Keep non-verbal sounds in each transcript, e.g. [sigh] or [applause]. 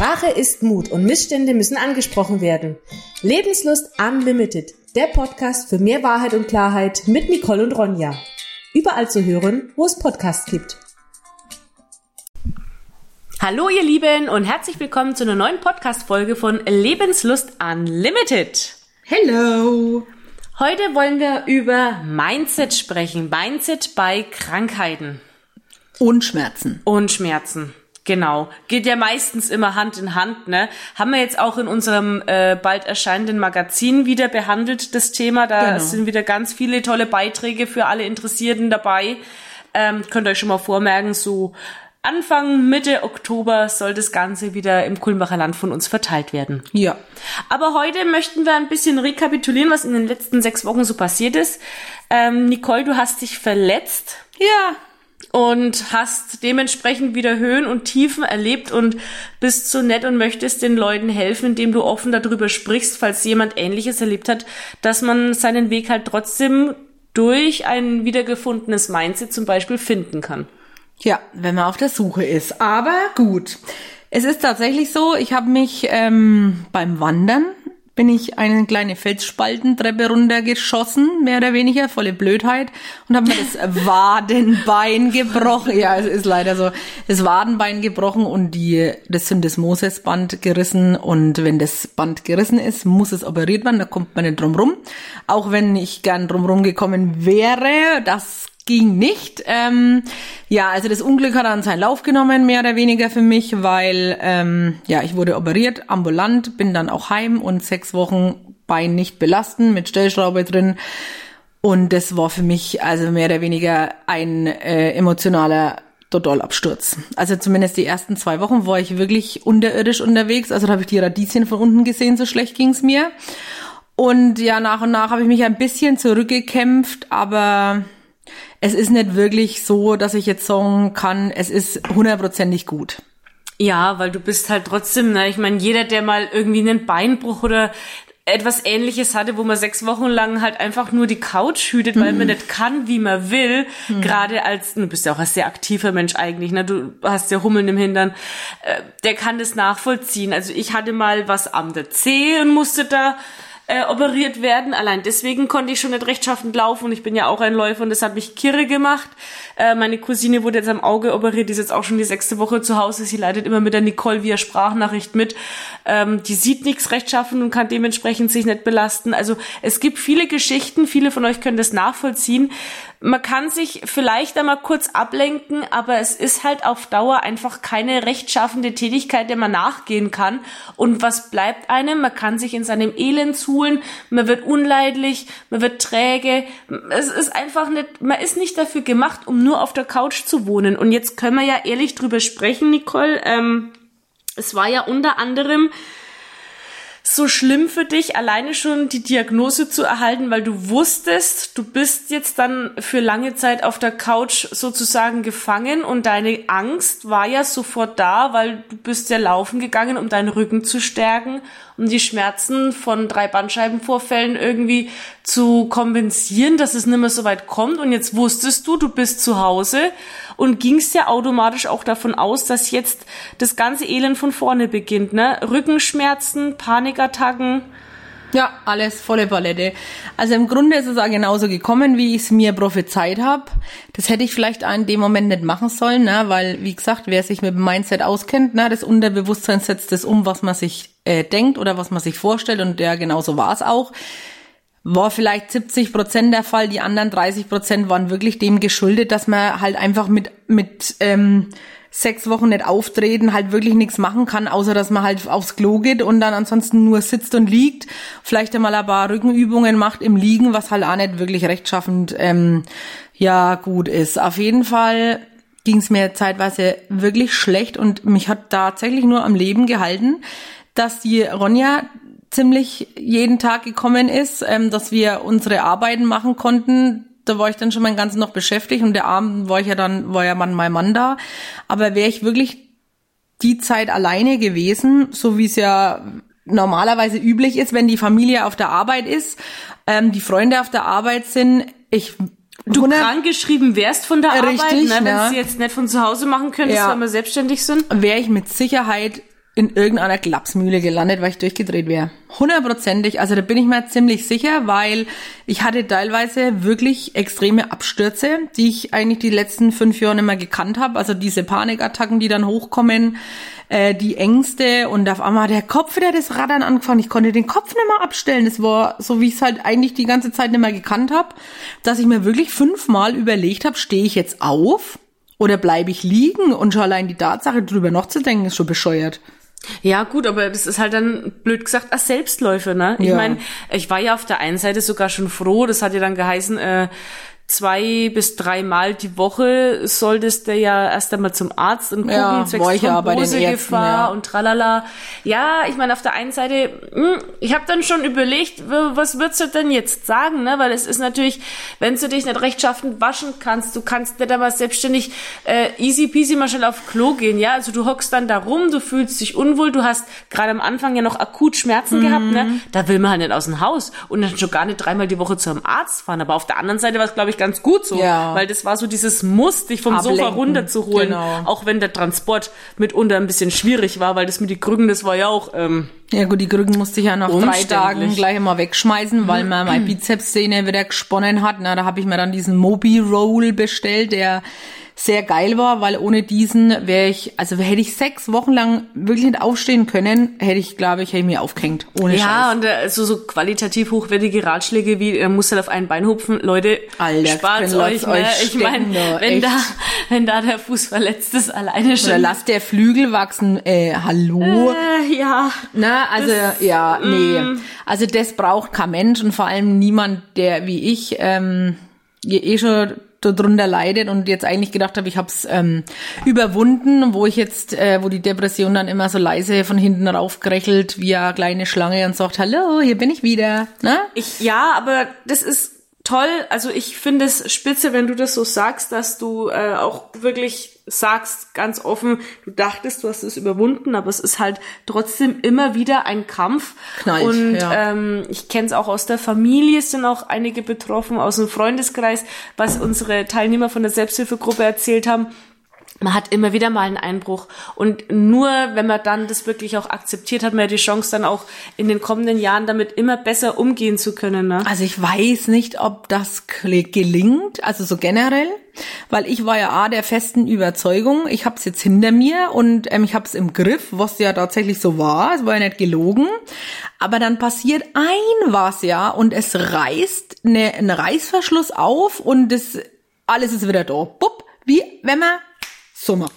Sprache ist Mut und Missstände müssen angesprochen werden. Lebenslust Unlimited, der Podcast für mehr Wahrheit und Klarheit mit Nicole und Ronja. Überall zu hören, wo es Podcasts gibt. Hallo ihr Lieben und herzlich willkommen zu einer neuen Podcast-Folge von Lebenslust Unlimited. Hello! Heute wollen wir über Mindset sprechen. Mindset bei Krankheiten. Und Schmerzen. Und Schmerzen. Genau. Geht ja meistens immer Hand in Hand, ne? Haben wir jetzt auch in unserem äh, bald erscheinenden Magazin wieder behandelt, das Thema. Da genau. sind wieder ganz viele tolle Beiträge für alle Interessierten dabei. Ähm, könnt ihr euch schon mal vormerken, so Anfang, Mitte Oktober soll das Ganze wieder im Kulmbacher Land von uns verteilt werden. Ja. Aber heute möchten wir ein bisschen rekapitulieren, was in den letzten sechs Wochen so passiert ist. Ähm, Nicole, du hast dich verletzt. Ja, und hast dementsprechend wieder Höhen und Tiefen erlebt und bist so nett und möchtest den Leuten helfen, indem du offen darüber sprichst, falls jemand Ähnliches erlebt hat, dass man seinen Weg halt trotzdem durch ein wiedergefundenes Mindset zum Beispiel finden kann. Ja, wenn man auf der Suche ist. Aber gut. Es ist tatsächlich so, ich habe mich ähm, beim Wandern bin ich eine kleine Felsspaltentreppe runtergeschossen, mehr oder weniger, volle Blödheit, und habe mir das [laughs] Wadenbein gebrochen. Ja, es ist leider so. Das Wadenbein gebrochen und die, das Syndesmosesband gerissen. Und wenn das Band gerissen ist, muss es operiert werden, da kommt man nicht drum rum. Auch wenn ich gern drum rum gekommen wäre, das ging nicht. Ähm, ja, also das Unglück hat dann seinen Lauf genommen, mehr oder weniger für mich, weil ähm, ja, ich wurde operiert, ambulant, bin dann auch heim und sechs Wochen Bein nicht belasten, mit Stellschraube drin. Und das war für mich also mehr oder weniger ein äh, emotionaler Totalabsturz. Also zumindest die ersten zwei Wochen war ich wirklich unterirdisch unterwegs. Also da habe ich die Radieschen von unten gesehen, so schlecht ging's mir. Und ja, nach und nach habe ich mich ein bisschen zurückgekämpft, aber es ist nicht wirklich so, dass ich jetzt sagen kann, es ist hundertprozentig gut. Ja, weil du bist halt trotzdem, ne, ich meine, jeder, der mal irgendwie einen Beinbruch oder etwas ähnliches hatte, wo man sechs Wochen lang halt einfach nur die Couch hütet, weil mhm. man nicht kann, wie man will. Mhm. Gerade als, du bist ja auch ein sehr aktiver Mensch eigentlich, ne? Du hast ja Hummeln im Hintern. Äh, der kann das nachvollziehen. Also ich hatte mal was am der Zeh und musste da äh, operiert werden. Allein deswegen konnte ich schon nicht rechtschaffend laufen und ich bin ja auch ein Läufer und das hat mich kirre gemacht. Äh, meine Cousine wurde jetzt am Auge operiert, die ist jetzt auch schon die sechste Woche zu Hause. Sie leidet immer mit der Nicole via Sprachnachricht mit. Ähm, die sieht nichts rechtschaffen und kann dementsprechend sich nicht belasten. Also es gibt viele Geschichten, viele von euch können das nachvollziehen. Man kann sich vielleicht einmal kurz ablenken, aber es ist halt auf Dauer einfach keine rechtschaffende Tätigkeit, der man nachgehen kann. Und was bleibt einem? Man kann sich in seinem Elend suhlen, man wird unleidlich, man wird träge. Es ist einfach nicht, man ist nicht dafür gemacht, um nur auf der Couch zu wohnen. Und jetzt können wir ja ehrlich drüber sprechen, Nicole. Ähm, es war ja unter anderem so schlimm für dich, alleine schon die Diagnose zu erhalten, weil du wusstest, du bist jetzt dann für lange Zeit auf der Couch sozusagen gefangen und deine Angst war ja sofort da, weil du bist ja laufen gegangen, um deinen Rücken zu stärken, um die Schmerzen von drei Bandscheibenvorfällen irgendwie zu kompensieren, dass es nicht mehr so weit kommt und jetzt wusstest du, du bist zu Hause und gingst ja automatisch auch davon aus, dass jetzt das ganze Elend von vorne beginnt, ne? Rückenschmerzen, Panikattacken. Ja, alles volle Palette. Also im Grunde ist es auch genauso gekommen, wie ich es mir prophezeit habe. Das hätte ich vielleicht in dem Moment nicht machen sollen, ne? weil, wie gesagt, wer sich mit dem Mindset auskennt, ne? das Unterbewusstsein setzt das um, was man sich äh, denkt oder was man sich vorstellt und ja, genauso war es auch war vielleicht 70 Prozent der Fall, die anderen 30 Prozent waren wirklich dem geschuldet, dass man halt einfach mit, mit ähm, sechs Wochen nicht auftreten, halt wirklich nichts machen kann, außer dass man halt aufs Klo geht und dann ansonsten nur sitzt und liegt, vielleicht einmal ein paar Rückenübungen macht im Liegen, was halt auch nicht wirklich rechtschaffend ähm, ja gut ist. Auf jeden Fall ging es mir zeitweise wirklich schlecht und mich hat tatsächlich nur am Leben gehalten, dass die Ronja ziemlich jeden Tag gekommen ist, ähm, dass wir unsere Arbeiten machen konnten. Da war ich dann schon mein ganzen noch beschäftigt und der Abend war ich ja dann, war ja Mann mein Mann da. Aber wäre ich wirklich die Zeit alleine gewesen, so wie es ja normalerweise üblich ist, wenn die Familie auf der Arbeit ist, ähm, die Freunde auf der Arbeit sind, ich du krank geschrieben wärst von der richtig, Arbeit, ne, wenn ja. sie jetzt nicht von zu Hause machen könntest, ja. weil wir selbstständig sind, wäre ich mit Sicherheit in irgendeiner Klapsmühle gelandet, weil ich durchgedreht wäre. Hundertprozentig. Also da bin ich mir ziemlich sicher, weil ich hatte teilweise wirklich extreme Abstürze, die ich eigentlich die letzten fünf Jahre nicht mehr gekannt habe. Also diese Panikattacken, die dann hochkommen, äh, die Ängste und auf einmal der Kopf wieder das Raddern angefangen. Ich konnte den Kopf nicht mehr abstellen. Das war so, wie ich es halt eigentlich die ganze Zeit nicht mehr gekannt habe, dass ich mir wirklich fünfmal überlegt habe, stehe ich jetzt auf oder bleibe ich liegen? Und schon allein die Tatsache, drüber nachzudenken, ist schon bescheuert. Ja, gut, aber das ist halt dann, blöd gesagt, als Selbstläufer, ne? Ich Ja. meine, ich war ja auf der einen Seite sogar schon froh, das hat ja dann geheißen, äh, zwei bis dreimal die Woche solltest du ja erst einmal zum Arzt und gucken, Ja, zwecks Thrombosegefahr ja. und tralala. Ja, ich meine, auf der einen Seite, hm, ich habe dann schon überlegt, was würdest du denn jetzt sagen, ne? Weil es ist natürlich, wenn du dich nicht rechtschaffend waschen kannst, du kannst nicht einmal selbstständig äh, easy peasy mal schnell auf Klo gehen, ja? Also du hockst dann da rum, du fühlst dich unwohl, du hast gerade am Anfang ja noch akut Schmerzen Mhm. gehabt, ne? Da will man halt nicht aus dem Haus und dann schon gar nicht dreimal die Woche zum Arzt fahren. Aber auf der anderen Seite war es, glaube ich, ganz gut so, Ja. weil das war so dieses Muss, dich vom Sofa Ablenken, runterzuholen, genau. auch wenn der Transport mitunter ein bisschen schwierig war, weil das mit die Krücken, das war ja auch ähm, Ja gut, die Krücken musste ich ja nach drei. Tagen gleich mal wegschmeißen, weil man meine [clears throat] Bizepssehne wieder gesponnen hat. Na, da habe ich mir dann diesen Mobi Roll bestellt, der sehr geil war, weil ohne diesen wäre ich, also hätte ich sechs Wochen lang wirklich nicht aufstehen können, hätte ich, glaube ich, hätte ich mir aufgehängt. Ohne Ja, Scheiß. und äh, so, so qualitativ hochwertige Ratschläge wie, er muss halt auf ein Bein hupfen. Leute, Alter, spart's können euch, ne? euch Ich meine, wenn echt. da, wenn da der Fuß verletzt ist, alleine Oder schon. lasst der Flügel wachsen, äh, hallo. Äh, ja. Na, also ja, nee. Also das braucht kein Mensch und vor allem niemand, der wie ich ähm, eh schon darunter leidet und jetzt eigentlich gedacht habe, ich habe es ähm, überwunden, wo ich jetzt, äh, wo die Depression dann immer so leise von hinten raufgerechelt wie eine kleine Schlange und sagt, hallo, hier bin ich wieder. Na? Ich, ja, aber das ist toll. Also ich finde es spitze, wenn du das so sagst, dass du äh, auch wirklich sagst, ganz offen, du dachtest, du hast es überwunden, aber es ist halt trotzdem immer wieder ein Kampf. Knallt, Und ja. ähm, ich kenne es auch aus der Familie, es sind auch einige betroffen, aus dem Freundeskreis, was unsere Teilnehmer von der Selbsthilfegruppe erzählt haben. Man hat immer wieder mal einen Einbruch. Und nur wenn man dann das wirklich auch akzeptiert, hat man ja die Chance, dann auch in den kommenden Jahren damit immer besser umgehen zu können. Ne? Also ich weiß nicht, ob das gelingt, also so generell, weil ich war ja A der festen Überzeugung, ich habe es jetzt hinter mir und ähm, ich habe es im Griff, was ja tatsächlich so war, es war ja nicht gelogen, aber dann passiert ein was ja und es reißt eine, ein Reißverschluss auf und das alles ist wieder da. Bupp, wie wenn man so macht.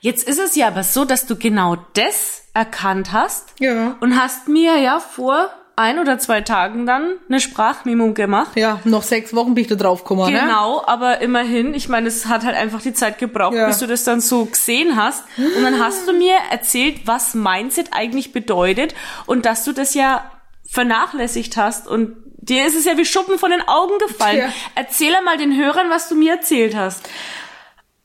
Jetzt ist es ja aber so, dass du genau das erkannt hast Ja. und hast mir ja vor ein oder zwei Tagen dann eine Sprachmemo gemacht. Ja, noch sechs Wochen bin ich da drauf gekommen, ne? Genau, aber immerhin, ich meine, es hat halt einfach die Zeit gebraucht, Ja. bis du das dann so gesehen hast. Und dann hast du mir erzählt, was Mindset eigentlich bedeutet und dass du das ja vernachlässigt hast und dir ist es ja wie Schuppen von den Augen gefallen. Ja. Erzähl einmal den Hörern, was du mir erzählt hast.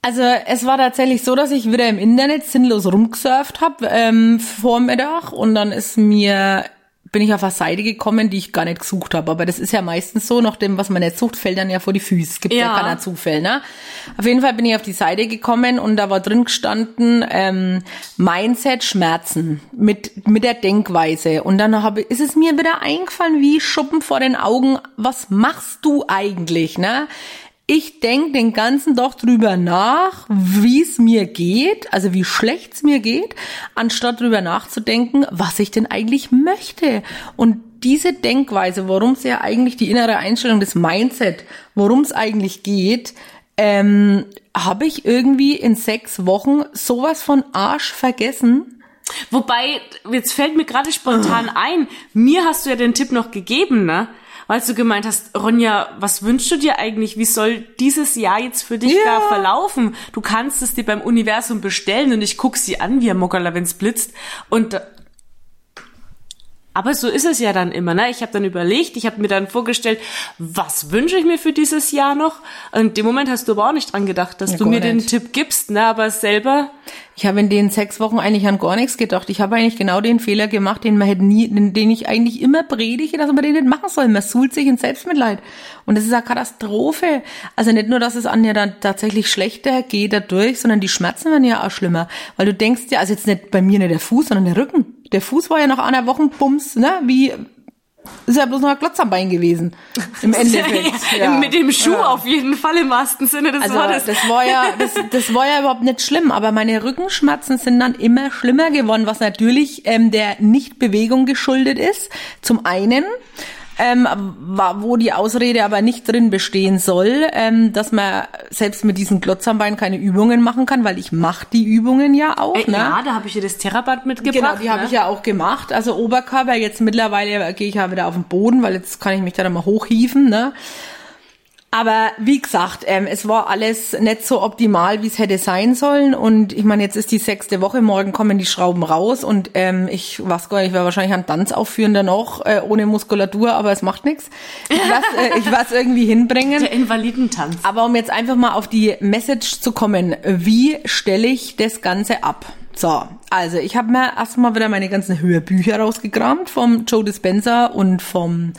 Also es war tatsächlich so, dass ich wieder im Internet sinnlos rumgesurft habe ähm, vor Mittag und dann ist mir bin ich auf eine Seite gekommen, die ich gar nicht gesucht habe. Aber das ist ja meistens so, nach dem, was man nicht sucht, fällt dann ja vor die Füße. Gibt ja, Ja. keiner Zufall, ne? Auf jeden Fall bin ich auf die Seite gekommen und da war drin gestanden ähm, Mindset Schmerzen mit mit der Denkweise. Und dann habe ist es mir wieder eingefallen, wie Schuppen vor den Augen. Was machst du eigentlich, ne? Ich denk den ganzen Tag drüber nach, wie es mir geht, also wie schlecht es mir geht, anstatt drüber nachzudenken, was ich denn eigentlich möchte. Und diese Denkweise, worum es ja eigentlich die innere Einstellung des Mindset, worum es eigentlich geht, ähm, habe ich irgendwie in sechs Wochen sowas von Arsch vergessen. Wobei, jetzt fällt mir gerade spontan ein, mir hast du ja den Tipp noch gegeben, ne? Weil du gemeint hast, Ronja, was wünschst du dir eigentlich? Wie soll dieses Jahr jetzt für dich Ja. da verlaufen? Du kannst es dir beim Universum bestellen und ich guck sie an wie ein Mockerler, wenn's blitzt. Und Aber so ist es ja dann immer, ne? Ich habe dann überlegt, ich habe mir dann vorgestellt, was wünsche ich mir für dieses Jahr noch? Und in dem Moment hast du aber auch nicht dran gedacht, dass Ja, du mir den nicht. Tipp gibst, ne? Aber selber, Ich habe in den sechs Wochen eigentlich an gar nichts gedacht. Ich habe eigentlich genau den Fehler gemacht, den man hätte nie, den, den ich eigentlich immer predige, dass man den nicht machen soll. Man suhlt sich in Selbstmitleid. Und das ist eine Katastrophe. Also nicht nur, dass es an dir dann tatsächlich schlechter geht dadurch, sondern die Schmerzen werden ja auch schlimmer. Weil du denkst ja, also jetzt nicht bei mir nicht der Fuß, sondern der Rücken. Der Fuß war ja nach einer Woche Bums, ne, wie, ist ja bloß noch ein Klotz am Bein gewesen. Im [laughs] Endeffekt. Ja. mit dem Schuh auf jeden Fall im wahrsten Sinne des Also Wortes. das war ja, [laughs] das, das war ja überhaupt nicht schlimm, aber meine Rückenschmerzen sind dann immer schlimmer geworden, was natürlich ähm, der Nichtbewegung geschuldet ist. Zum einen, ähm, wo die Ausrede aber nicht drin bestehen soll, ähm, dass man selbst mit diesen Glotzambeinen keine Übungen machen kann, weil ich mache die Übungen ja auch. Äh, ne? Ja, da habe ich dir das Theraband mitgebracht. Genau, die habe ne? ich ja auch gemacht. Also Oberkörper, jetzt mittlerweile gehe ich ja wieder auf den Boden, weil jetzt kann ich mich da dann mal hochhieven, ne? Aber wie gesagt, ähm, es war alles nicht so optimal, wie es hätte sein sollen. Und ich meine, jetzt ist die sechste Woche, morgen kommen die Schrauben raus und ähm, ich weiß gar nicht, ich werde wahrscheinlich einen Tanz aufführen danach, äh, ohne Muskulatur, aber es macht nichts. Ich weiß, äh, ich weiß irgendwie hinbringen. Der Invalidentanz. Aber um jetzt einfach mal auf die Message zu kommen, wie stelle ich das Ganze ab? So, also ich habe mir erstmal wieder meine ganzen Hörbücher rausgekramt vom Joe Dispenza und vom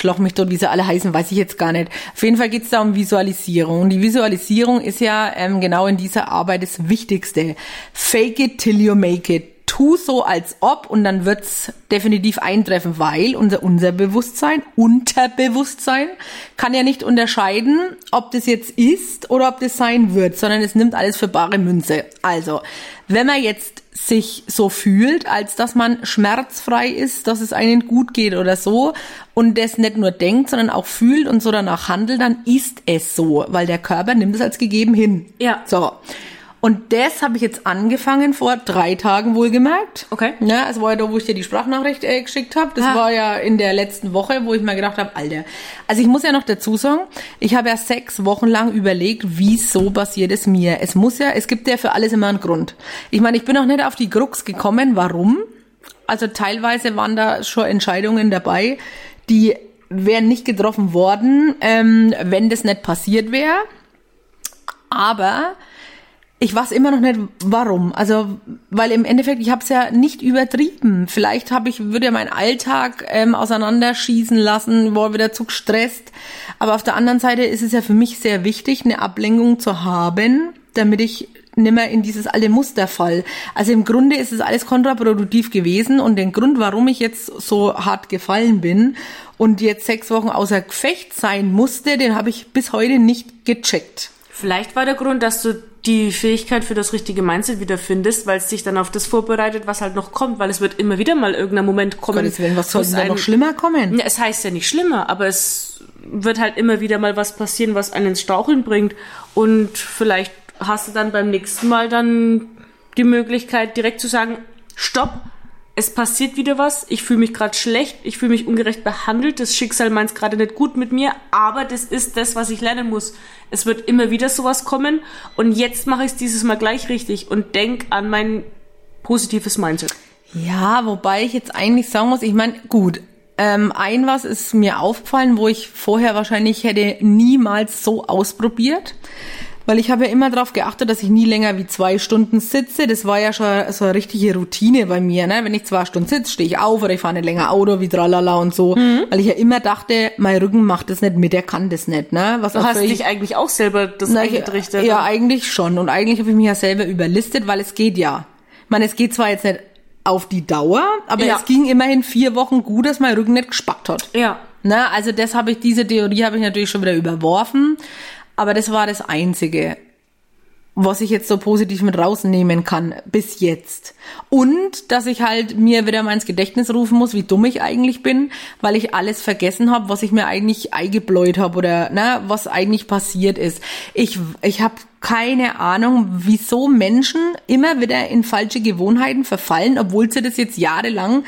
Schloch mich dort, wie sie alle heißen, weiß ich jetzt gar nicht. Auf jeden Fall geht es da um Visualisierung. Und die Visualisierung ist ja ähm, genau in dieser Arbeit das Wichtigste. Fake it till you make it tu so als ob und dann wird's definitiv eintreffen, weil unser Unterbewusstsein, Unterbewusstsein kann ja nicht unterscheiden, ob das jetzt ist oder ob das sein wird, sondern es nimmt alles für bare Münze. Also, wenn man jetzt sich so fühlt, als dass man schmerzfrei ist, dass es einem gut geht oder so und das nicht nur denkt, sondern auch fühlt und so danach handelt, dann ist es so, weil der Körper nimmt es als gegeben hin. Ja. So. Und das habe ich jetzt angefangen vor drei Tagen wohlgemerkt. Okay. Ja, es war ja da, wo ich dir die Sprachnachricht äh, geschickt habe. Das Ah. war ja in der letzten Woche, wo ich mir gedacht habe, Alter. Also ich muss ja noch dazu sagen, ich habe ja sechs Wochen lang überlegt, wieso passiert es mir. Es muss ja, es gibt ja für alles immer einen Grund. Ich meine, ich bin auch nicht auf die Krux gekommen. Warum? Also teilweise waren da schon Entscheidungen dabei, die wären nicht getroffen worden, ähm, wenn das nicht passiert wäre. Aber ich weiß immer noch nicht, warum. Also, weil im Endeffekt, ich habe es ja nicht übertrieben. Vielleicht habe ich, würde ja meinen Alltag ähm, auseinanderschießen lassen, war wieder zu gestresst. Aber auf der anderen Seite ist es ja für mich sehr wichtig, eine Ablenkung zu haben, damit ich nimmer in dieses alte Muster fall. Also im Grunde ist es alles kontraproduktiv gewesen und den Grund, warum ich jetzt so hart gefallen bin und jetzt sechs Wochen außer Gefecht sein musste, den habe ich bis heute nicht gecheckt. Vielleicht war der Grund, dass du die Fähigkeit für das richtige Mindset wieder findest, weil es dich dann auf das vorbereitet, was halt noch kommt, weil es wird immer wieder mal irgendein Moment kommen. Gottes Willen, was soll denn noch schlimmer kommen? Ja, es heißt ja nicht schlimmer, aber es wird halt immer wieder mal was passieren, was einen ins Straucheln bringt. Und vielleicht hast du dann beim nächsten Mal dann die Möglichkeit, direkt zu sagen, stopp, es passiert wieder was, ich fühle mich gerade schlecht, ich fühle mich ungerecht behandelt, das Schicksal meint es gerade nicht gut mit mir, aber das ist das, was ich lernen muss. Es wird immer wieder sowas kommen und jetzt mache ich es dieses Mal gleich richtig und denk an mein positives Mindset. Ja, wobei ich jetzt eigentlich sagen muss, ich meine, gut, ähm, ein was ist mir aufgefallen, wo ich vorher wahrscheinlich hätte niemals so ausprobiert. Weil ich habe ja immer darauf geachtet, dass ich nie länger wie zwei Stunden sitze. Das war ja schon so eine richtige Routine bei mir. Ne? Wenn ich zwei Stunden sitze, stehe ich auf oder ich fahre nicht länger Auto wie tralala und so. Weil ich ja immer dachte, mein Rücken macht das nicht mit, der kann das nicht. Ne? Was Du hast völlig- dich eigentlich auch selber das na, ich, eingerichtet. ja, eigentlich schon. Und eigentlich habe ich mich ja selber überlistet, weil es geht ja. Ich meine, es geht zwar jetzt nicht auf die Dauer, aber Ja. es ging immerhin vier Wochen gut, dass mein Rücken nicht gespackt hat. ja. Na, also das habe ich, diese Theorie habe ich natürlich schon wieder überworfen, aber das war das Einzige, was ich jetzt so positiv mit rausnehmen kann bis jetzt. Und dass ich halt mir wieder mal ins Gedächtnis rufen muss, wie dumm ich eigentlich bin, weil ich alles vergessen habe, was ich mir eigentlich eingebläut habe oder na, was eigentlich passiert ist. Ich, ich habe keine Ahnung, wieso Menschen immer wieder in falsche Gewohnheiten verfallen, obwohl sie das jetzt jahrelang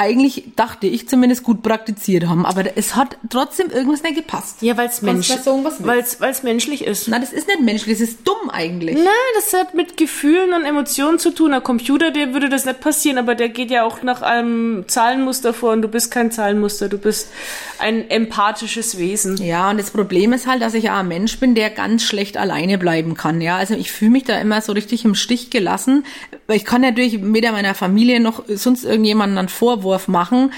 eigentlich, dachte ich zumindest, gut praktiziert haben. Aber es hat trotzdem irgendwas nicht gepasst. Ja, weil es mensch, menschlich ist. Na, das ist nicht menschlich, das ist dumm eigentlich. Nein, das hat mit Gefühlen und Emotionen zu tun. Ein Computer, der würde das nicht passieren, aber der geht ja auch nach einem Zahlenmuster vor und du bist kein Zahlenmuster, du bist ein empathisches Wesen. Ja, und das Problem ist halt, dass ich ja ein Mensch bin, der ganz schlecht alleine bleiben kann. Ja, also ich fühle mich da immer so richtig im Stich gelassen. Ich kann natürlich weder meiner Familie noch sonst irgendjemanden einen Vorwurf machen.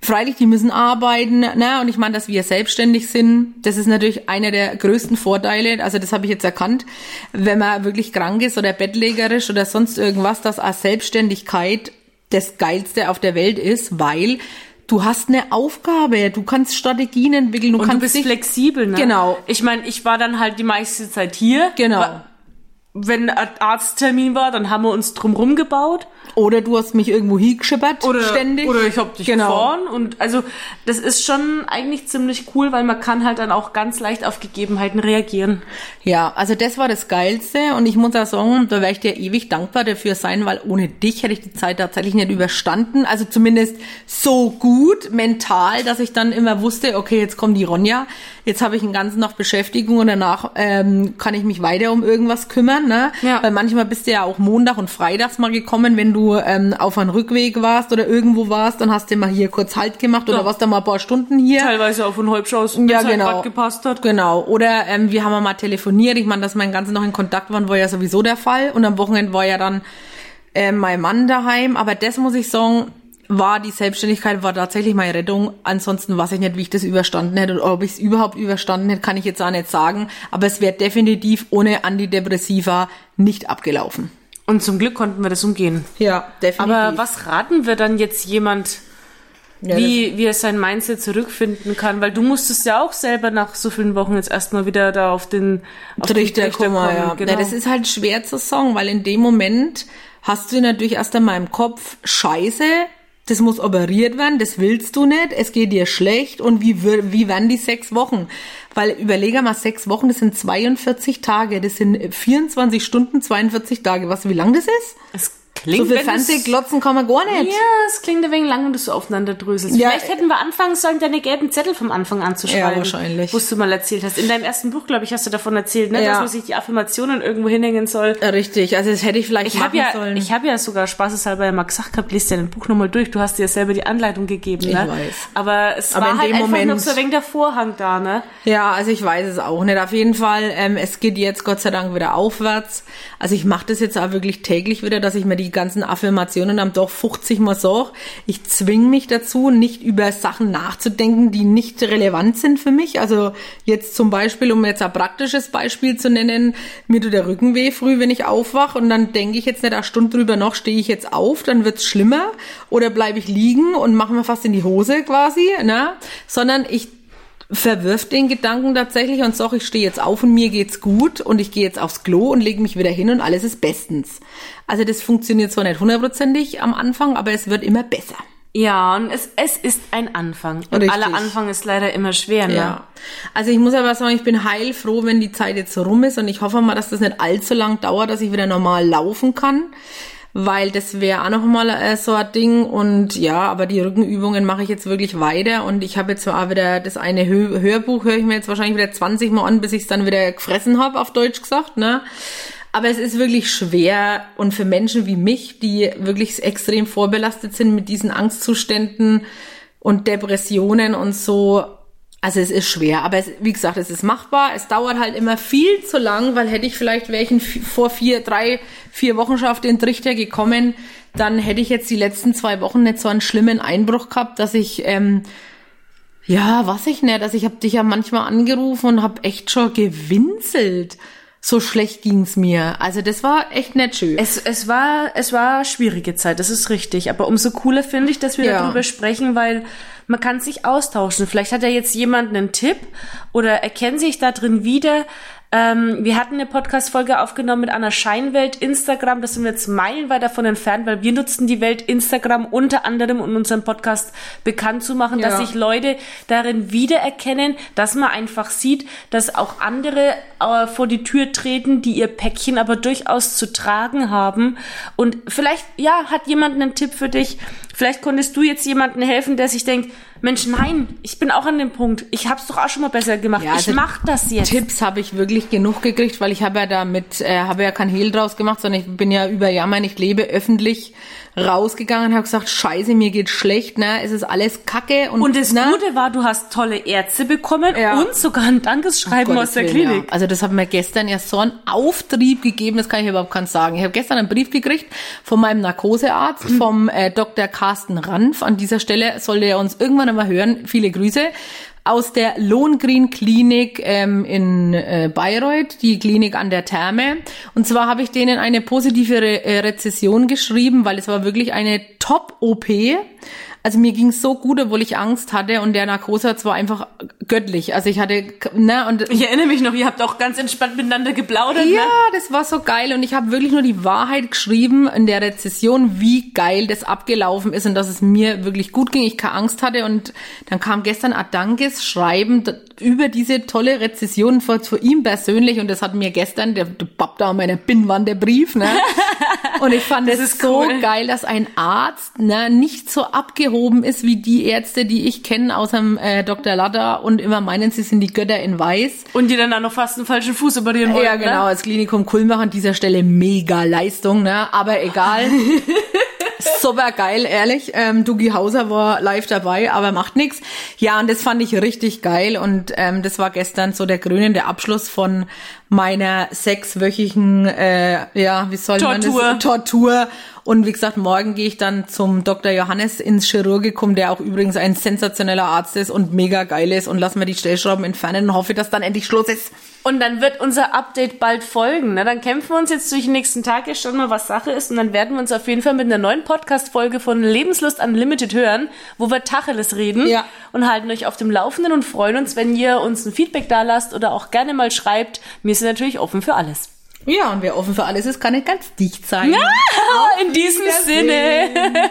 Freilich, die müssen arbeiten, ne? Und ich meine, dass wir selbstständig sind, das ist natürlich einer der größten Vorteile. Also das habe ich jetzt erkannt, wenn man wirklich krank ist oder bettlägerisch oder sonst irgendwas, dass als Selbstständigkeit das geilste auf der Welt ist, weil du hast eine Aufgabe, du kannst Strategien entwickeln, du Und du kannst bist dich- flexibel, ne? Genau. Ich meine, ich war dann halt die meiste Zeit hier. Genau. Wa- Wenn ein Arzttermin war, dann haben wir uns drumrum gebaut. Oder du hast mich irgendwo hingeschippert, Oder, ständig. oder ich hab dich Genau. gefahren. Und also das ist schon eigentlich ziemlich cool, weil man kann halt dann auch ganz leicht auf Gegebenheiten reagieren. Ja, also das war das Geilste und ich muss auch sagen, da wäre ich dir ewig dankbar dafür sein, weil ohne dich hätte ich die Zeit tatsächlich nicht überstanden. Also zumindest so gut mental, dass ich dann immer wusste, okay, jetzt kommt die Ronja, jetzt habe ich einen ganzen noch Beschäftigung und danach ähm, kann ich mich weiter um irgendwas kümmern. Ne? Ja. Weil manchmal bist du ja auch Montag und Freitags mal gekommen, wenn du ähm, auf einem Rückweg warst oder irgendwo warst, dann hast du mal hier kurz Halt gemacht oder Ja. warst dann mal ein paar Stunden hier. Teilweise auch von Halbschaus, Ja, halt genau. grad gepasst hat. Genau. Oder ähm, wir haben mal telefoniert. Ich meine, dass den ganzen noch in Kontakt waren, war ja sowieso der Fall. Und am Wochenende war ja dann ähm, mein Mann daheim. Aber das muss ich sagen, war die Selbstständigkeit war tatsächlich meine Rettung. Ansonsten weiß ich nicht, wie ich das überstanden hätte oder ob ich es überhaupt überstanden hätte, kann ich jetzt auch nicht sagen. Aber es wäre definitiv ohne Antidepressiva nicht abgelaufen. Und zum Glück konnten wir das umgehen. Ja, definitiv. Aber was raten wir dann jetzt jemand, Ja, wie, wie er sein Mindset zurückfinden kann? Weil du musstest ja auch selber nach so vielen Wochen jetzt erstmal wieder da auf den auf den Trichter kommen, ja. Genau. ja. Das ist halt schwer zu sagen, weil in dem Moment hast du natürlich erst einmal im Kopf, scheiße, das muss operiert werden, das willst du nicht, es geht dir schlecht und wie, wie werden die sechs Wochen? Weil überlege mal, sechs Wochen, das sind 42 Tage, das sind 24 Stunden, 42 Tage. Was, wie lang das ist? es klingt, So viel Fernsehglotzen kann man gar nicht. Ja, es klingt ein wenig lang, wenn du so aufeinander dröselst. Ja, Vielleicht hätten wir anfangen sollen, deine gelben Zettel vom Anfang an zu schreiben. Ja, wahrscheinlich. Wo du mal erzählt hast. In deinem ersten Buch, glaube ich, hast du davon erzählt, ne, Ja. dass man sich die Affirmationen irgendwo hinhängen soll. Richtig, also das hätte ich vielleicht Ich machen ja, sollen. ich habe ja sogar spaßeshalber ja mal gesagt gehabt, liest ja dein Buch nochmal durch. Du hast dir ja selber die Anleitung gegeben, ne? Ich weiß. Aber es Aber war halt dem einfach Moment- noch so ein wenig der Vorhang da, ne? Ja, also ich weiß es auch nicht. Auf jeden Fall, ähm, es geht jetzt Gott sei Dank wieder aufwärts. Also ich mache das jetzt auch wirklich täglich wieder, dass ich mir die ganzen Affirmationen am doch 50 Mal sage. Ich zwinge mich dazu, nicht über Sachen nachzudenken, die nicht relevant sind für mich. Also jetzt zum Beispiel, um jetzt ein praktisches Beispiel zu nennen, mir tut der Rücken weh früh, wenn ich aufwach und dann denke ich jetzt nicht eine Stunde drüber noch, stehe ich jetzt auf, dann wird's schlimmer oder bleibe ich liegen und mache mir fast in die Hose quasi, ne? Sondern ich verwirft den Gedanken tatsächlich und sag, ich stehe jetzt auf und mir geht's gut und ich gehe jetzt aufs Klo und lege mich wieder hin und alles ist bestens. Also das funktioniert zwar nicht hundertprozentig am Anfang, aber es wird immer besser. Ja, und es, es ist ein Anfang. Und Richtig. aller Anfang ist leider immer schwer, ne? Ja. Also ich muss aber sagen, ich bin heilfroh, wenn die Zeit jetzt rum ist und ich hoffe mal, dass das nicht allzu lang dauert, dass ich wieder normal laufen kann. Weil das wäre auch noch mal äh, so ein Ding. Und ja, aber die Rückenübungen mache ich jetzt wirklich weiter. Und ich habe jetzt zwar wieder das eine Hö Hörbuch, höre ich mir jetzt wahrscheinlich wieder 20 Mal an, bis ich es dann wieder gefressen habe, auf Deutsch gesagt, ne? Aber es ist wirklich schwer. Und für Menschen wie mich, die wirklich extrem vorbelastet sind mit diesen Angstzuständen und Depressionen und so, also es ist schwer, aber es, wie gesagt, es ist machbar. Es dauert halt immer viel zu lang, weil hätte ich vielleicht welchen vor vier, drei, vier Wochen schon auf den Trichter gekommen, dann hätte ich jetzt die letzten zwei Wochen nicht so einen schlimmen Einbruch gehabt, dass ich ähm, ja, was ich nicht, also ich habe dich ja manchmal angerufen und habe echt schon gewinselt. So schlecht ging's mir. Also das war echt nicht schön. Es, es war, es war schwierige Zeit, das ist richtig. Aber umso cooler finde ich, dass wir Ja. darüber sprechen, weil man kann sich austauschen. Vielleicht hat ja jetzt jemand einen Tipp oder erkennt sich da drin wieder. Ähm, wir hatten eine Podcast-Folge aufgenommen mit einer Scheinwelt Instagram. Das sind wir jetzt meilenweit davon entfernt, weil wir nutzen die Welt Instagram unter anderem, um unseren Podcast bekannt zu machen, ja. dass sich Leute darin wiedererkennen, dass man einfach sieht, dass auch andere äh, vor die Tür treten, die ihr Päckchen aber durchaus zu tragen haben. Und vielleicht, ja, hat jemand einen Tipp für dich? Vielleicht konntest du jetzt jemandem helfen, der sich denkt, Mensch, nein, ich bin auch an dem Punkt. Ich habe es doch auch schon mal besser gemacht. Ja, ich also mach das jetzt. Tipps habe ich wirklich genug gekriegt, weil ich habe ja damit, äh, habe ja kein Hehl draus gemacht, sondern ich bin ja über Jammer nicht lebe öffentlich rausgegangen und habe gesagt, scheiße, mir geht schlecht, ne, es ist alles Kacke. Und, und das ne? Gute war, du hast tolle Ärzte bekommen ja. und sogar ein Dankeschreiben oh aus der Willen, Klinik. Ja. Also das hat mir gestern ja so einen Auftrieb gegeben, das kann ich überhaupt keinen sagen. Ich habe gestern einen Brief gekriegt von meinem Narkosearzt, mhm. vom äh, Dr. Carsten Ranf. An dieser Stelle sollte er uns irgendwann einmal hören. Viele Grüße aus der Lohngrin Klinik ähm, in äh, Bayreuth, die Klinik an der Therme. Und zwar habe ich denen eine positive Re äh, Rezession geschrieben, weil es war wirklich eine Top-OP. Also mir ging so gut, obwohl ich Angst hatte und der Narkosatz war einfach göttlich. Also ich hatte, ne, und ich erinnere mich noch, ihr habt auch ganz entspannt miteinander geplaudert. Ja, ne? das war so geil und ich habe wirklich nur die Wahrheit geschrieben in der Rezession, wie geil das abgelaufen ist und dass es mir wirklich gut ging, ich keine Angst hatte und dann kam gestern Adankes Schreiben über diese tolle Rezession von, von ihm persönlich und das hat mir gestern, der, der Bab da an meiner Binnwand, der Brief, ne? [laughs] Und ich fand es so cool. geil, dass ein Arzt ne, nicht so abgehoben ist wie die Ärzte, die ich kenne, außer äh, Dr. Latter und immer meinen, sie sind die Götter in Weiß. Und die dann auch noch fast einen falschen Fuß operieren wollen. Ja, genau, ne? als Klinikum Kulmbach an dieser Stelle mega Leistung, ne? Aber egal. [laughs] Super geil, ehrlich. Ähm, Dugi Hauser war live dabei, aber macht nix. Ja, und das fand ich richtig geil und ähm, das war gestern so der krönende Abschluss von meiner sechswöchigen, äh, ja, wie soll Tortur. man das? Tortur. Und wie gesagt, morgen gehe ich dann zum Dr. Johannes ins Chirurgikum, der auch übrigens ein sensationeller Arzt ist und mega geil ist und lassen wir die Stellschrauben entfernen und hoffe, dass dann endlich Schluss ist. Und dann wird unser Update bald folgen. Ne? Dann kämpfen wir uns jetzt durch die nächsten Tage schon mal, was Sache ist. Und dann werden wir uns auf jeden Fall mit einer neuen Podcast-Folge von Lebenslust Unlimited hören, wo wir Tacheles reden ja. und halten euch auf dem Laufenden und freuen uns, wenn ihr uns ein Feedback da lasst oder auch gerne mal schreibt. Wir sind natürlich offen für alles. Ja, und wer offen für alles ist, kann nicht ganz dicht sein. Ja, in diesem Sinne. [laughs]